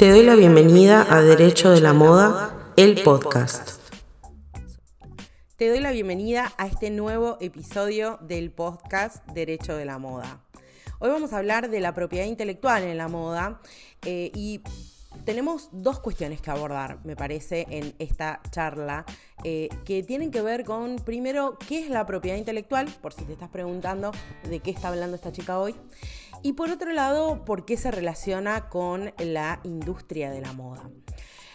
Te doy la bienvenida a Derecho de la Moda, el podcast. Te doy la bienvenida a este nuevo episodio del podcast Derecho de la Moda. Hoy vamos a hablar de la propiedad intelectual en la moda eh, y tenemos dos cuestiones que abordar, me parece, en esta charla, eh, que tienen que ver con, primero, qué es la propiedad intelectual, por si te estás preguntando de qué está hablando esta chica hoy, y por otro lado, por qué se relaciona con la industria de la moda.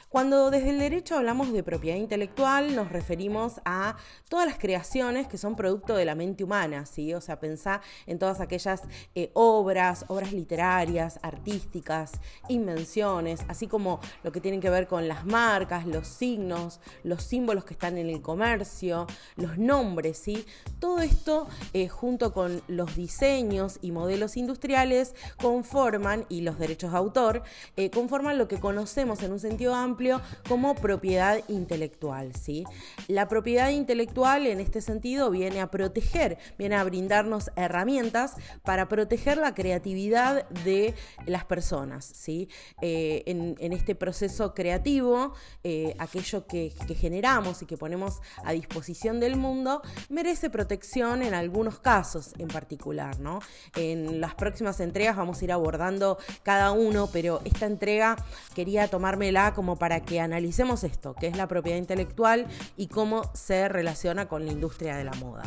Cuando desde el derecho hablamos de propiedad intelectual, nos referimos a todas las creaciones que son producto de la mente humana, ¿sí? O sea, pensá en todas aquellas eh, obras, obras literarias, artísticas, invenciones, así como lo que tienen que ver con las marcas, los signos, los símbolos que están en el comercio, los nombres, ¿sí? Todo esto, eh, junto con los diseños y modelos industriales, conforman, y los derechos de autor, eh, conforman lo que conocemos en un sentido amplio como propiedad intelectual. ¿sí? La propiedad intelectual en este sentido viene a proteger, viene a brindarnos herramientas para proteger la creatividad de las personas. ¿sí? Eh, en, este proceso creativo, eh, aquello que, generamos y que ponemos a disposición del mundo merece protección en algunos casos en particular. ¿no? En las próximas entregas vamos a ir abordando cada uno, pero esta entrega quería tomármela como para que analicemos esto, que es la propiedad intelectual y cómo se relaciona con la industria de la moda.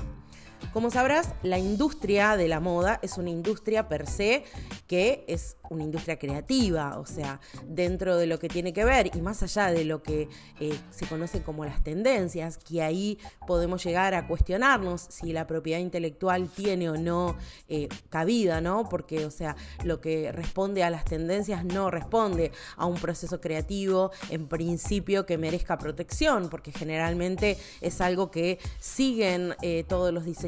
Como sabrás, la industria de la moda es una industria per se que es una industria creativa, o sea, dentro de lo que tiene que ver y más allá de lo que eh, se conoce como las tendencias, que ahí podemos llegar a cuestionarnos si la propiedad intelectual tiene o no eh, cabida, ¿no? Porque, o sea, lo que responde a las tendencias no responde a un proceso creativo en principio que merezca protección, porque generalmente es algo que siguen eh, todos los diseñadores,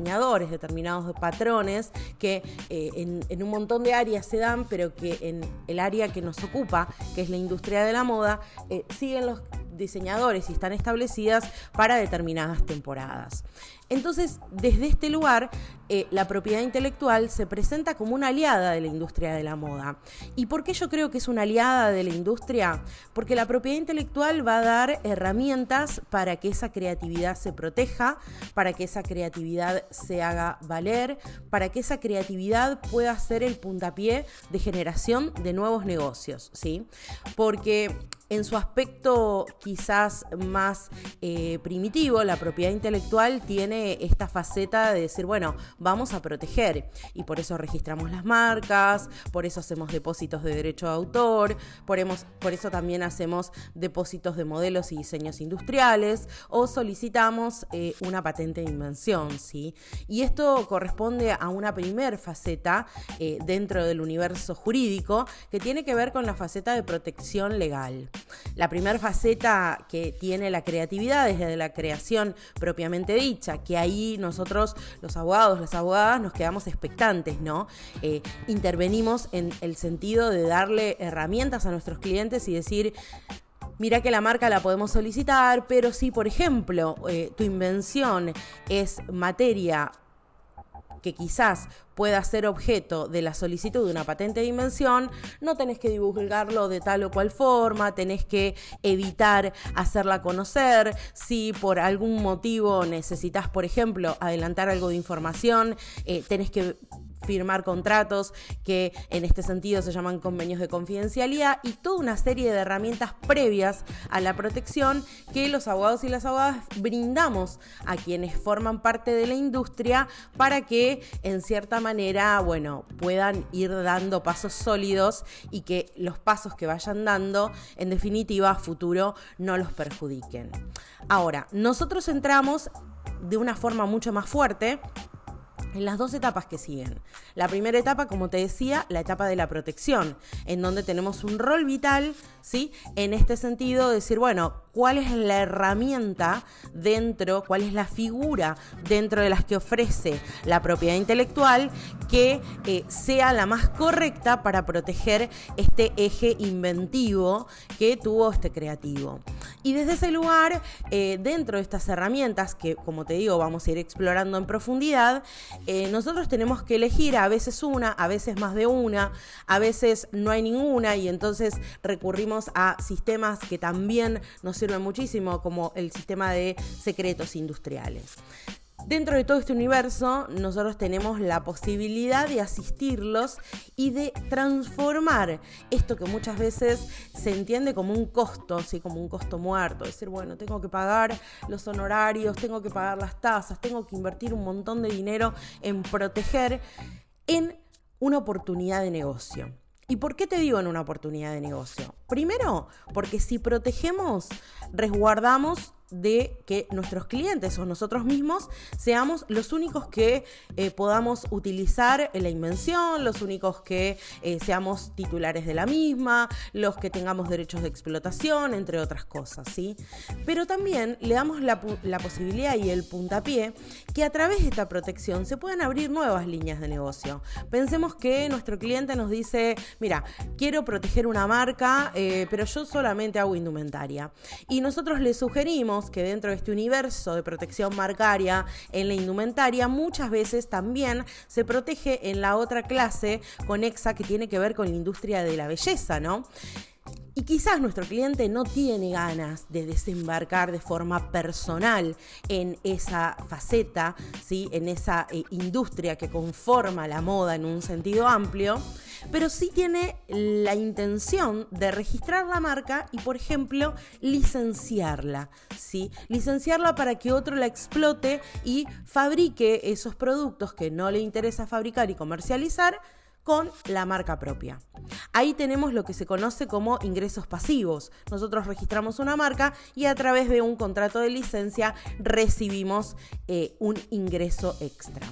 determinados patrones que en, en un montón de áreas se dan, pero que en el área que nos ocupa, que es la industria de la moda, eh, siguen los diseñadores y están establecidas para determinadas temporadas. Entonces, desde este lugar, eh, la propiedad intelectual se presenta como una aliada de la industria de la moda. ¿Y por qué yo creo que es una aliada de la industria? Porque la propiedad intelectual va a dar herramientas para que esa creatividad se proteja, para que esa creatividad se haga valer, para que esa creatividad pueda ser el puntapié de generación de nuevos negocios, ¿sí? Porque en su aspecto quizás más eh, primitivo, la propiedad intelectual tiene esta faceta de decir, bueno, vamos a proteger y por eso registramos las marcas, por eso hacemos depósitos de derecho de autor, por, eso también hacemos depósitos de modelos y diseños industriales o solicitamos eh, una patente de invención, ¿sí? Y esto corresponde a una primer faceta eh, dentro del universo jurídico que tiene que ver con la faceta de protección legal. La primera faceta que tiene la creatividad desde la creación propiamente dicha, que ahí nosotros, los abogados, las abogadas, nos quedamos expectantes, ¿no? Eh, intervenimos en el sentido de darle herramientas a nuestros clientes y decir, mira que la marca la podemos solicitar, pero si, por ejemplo, eh, tu invención es materia que quizás pueda ser objeto de la solicitud de una patente de invención, no tenés que divulgarlo de tal o cual forma, tenés que evitar hacerla conocer. Si por algún motivo necesitas, por ejemplo, adelantar algo de información, eh, tenés que firmar contratos que en este sentido se llaman convenios de confidencialidad y toda una serie de herramientas previas a la protección que los abogados y las abogadas brindamos a quienes forman parte de la industria para que en cierta manera, bueno, puedan ir dando pasos sólidos y que los pasos que vayan dando, en definitiva, a futuro no los perjudiquen. Ahora, nosotros entramos de una forma mucho más fuerte en las dos etapas que siguen. La primera etapa, como te decía, la etapa de la protección, en donde tenemos un rol vital, ¿sí? En este sentido, decir, bueno, cuál es la herramienta dentro, cuál es la figura dentro de las que ofrece la propiedad intelectual que eh, sea la más correcta para proteger este eje inventivo que tuvo este creativo. Y desde ese lugar, eh, dentro de estas herramientas, que como te digo, vamos a ir explorando en profundidad, eh, nosotros tenemos que elegir a veces una, a veces más de una, a veces no hay ninguna y entonces recurrimos a sistemas que también nos sirven muchísimo, como el sistema de secretos industriales. Dentro de todo este universo, nosotros tenemos la posibilidad de asistirlos y de transformar esto que muchas veces se entiende como un costo, así como un costo muerto. Es decir, bueno, tengo que pagar los honorarios, tengo que pagar las tasas, tengo que invertir un montón de dinero en proteger en una oportunidad de negocio. ¿Y por qué te digo en una oportunidad de negocio? Primero, porque si protegemos, resguardamos de que nuestros clientes o nosotros mismos seamos los únicos que eh, podamos utilizar la invención, los únicos que eh, seamos titulares de la misma, los que tengamos derechos de explotación, entre otras cosas, ¿sí? Pero también le damos la, posibilidad y el puntapié que a través de esta protección se puedan abrir nuevas líneas de negocio. Pensemos que nuestro cliente nos dice, mira, quiero proteger una marca, eh, pero yo solamente hago indumentaria. Y nosotros le sugerimos que dentro de este universo de protección marcaria en la indumentaria muchas veces también se protege en la otra clase conexa que tiene que ver con la industria de la belleza, ¿no? Quizás nuestro cliente no tiene ganas de desembarcar de forma personal en esa faceta, ¿sí? en esa eh, industria que conforma la moda en un sentido amplio, pero sí tiene la intención de registrar la marca y, por ejemplo, licenciarla. ¿sí? Licenciarla para que otro la explote y fabrique esos productos que no le interesa fabricar y comercializar con la marca propia. Ahí tenemos lo que se conoce como ingresos pasivos. Nosotros registramos una marca y a través de un contrato de licencia recibimos eh, un ingreso extra.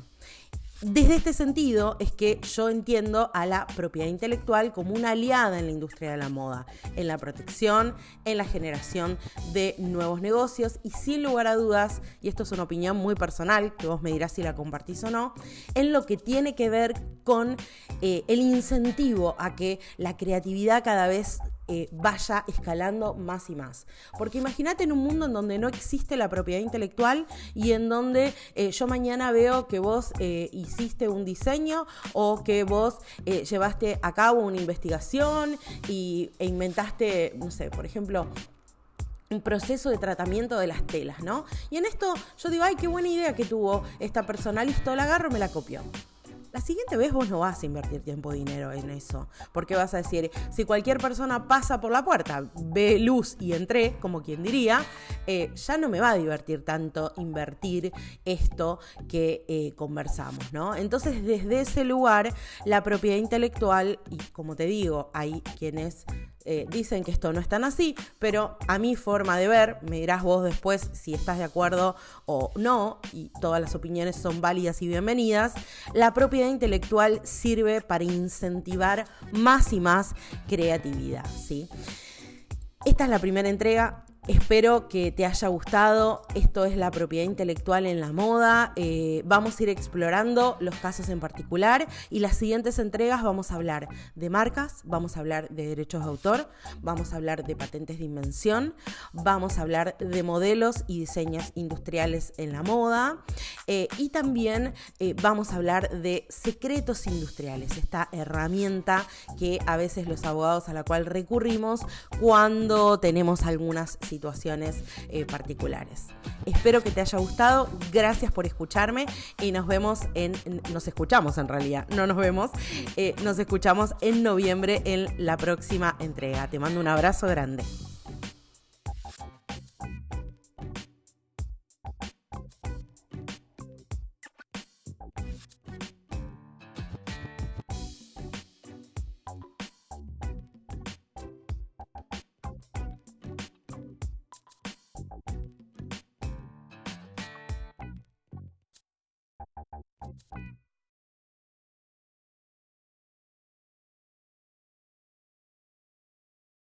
Desde este sentido es que yo entiendo a la propiedad intelectual como una aliada en la industria de la moda, en la protección, en la generación de nuevos negocios y sin lugar a dudas, y esto es una opinión muy personal, que vos me dirás si la compartís o no, en lo que tiene que ver con eh, el incentivo a que la creatividad cada vez eh, vaya escalando más y más. Porque imagínate en un mundo en donde no existe la propiedad intelectual y en donde eh, yo mañana veo que vos eh, hiciste un diseño o que vos llevaste a cabo una investigación y, e inventaste, no sé, por ejemplo, un proceso de tratamiento de las telas, ¿no? Y en esto yo digo, ay, qué buena idea que tuvo esta persona, listo, la agarro, me la copió la siguiente vez vos no vas a invertir tiempo dinero en eso. Porque vas a decir, si cualquier persona pasa por la puerta, ve luz y entré, como quien diría, eh, ya no me va a divertir tanto invertir esto que eh, conversamos, ¿no? Entonces, desde ese lugar, la propiedad intelectual, y como te digo, hay quienes eh, dicen que esto no es tan así, pero a mi forma de ver, me dirás vos después si estás de acuerdo o no, y todas las opiniones son válidas y bienvenidas, la propiedad intelectual sirve para incentivar más y más creatividad, ¿sí? Esta es la primera entrega. Espero que te haya gustado. Esto es la propiedad intelectual en la moda. Eh, vamos a ir explorando los casos en particular y las siguientes entregas vamos a hablar de marcas, vamos a hablar de derechos de autor, vamos a hablar de patentes de invención, vamos a hablar de modelos y diseños industriales en la moda eh, y también eh, vamos a hablar de secretos industriales, esta herramienta que a veces los abogados a la cual recurrimos cuando tenemos algunas situaciones eh, particulares. Espero que te haya gustado, gracias por escucharme y nos vemos en, nos escuchamos en realidad, no nos vemos, nos escuchamos en noviembre en la próxima entrega. Te mando un abrazo grande.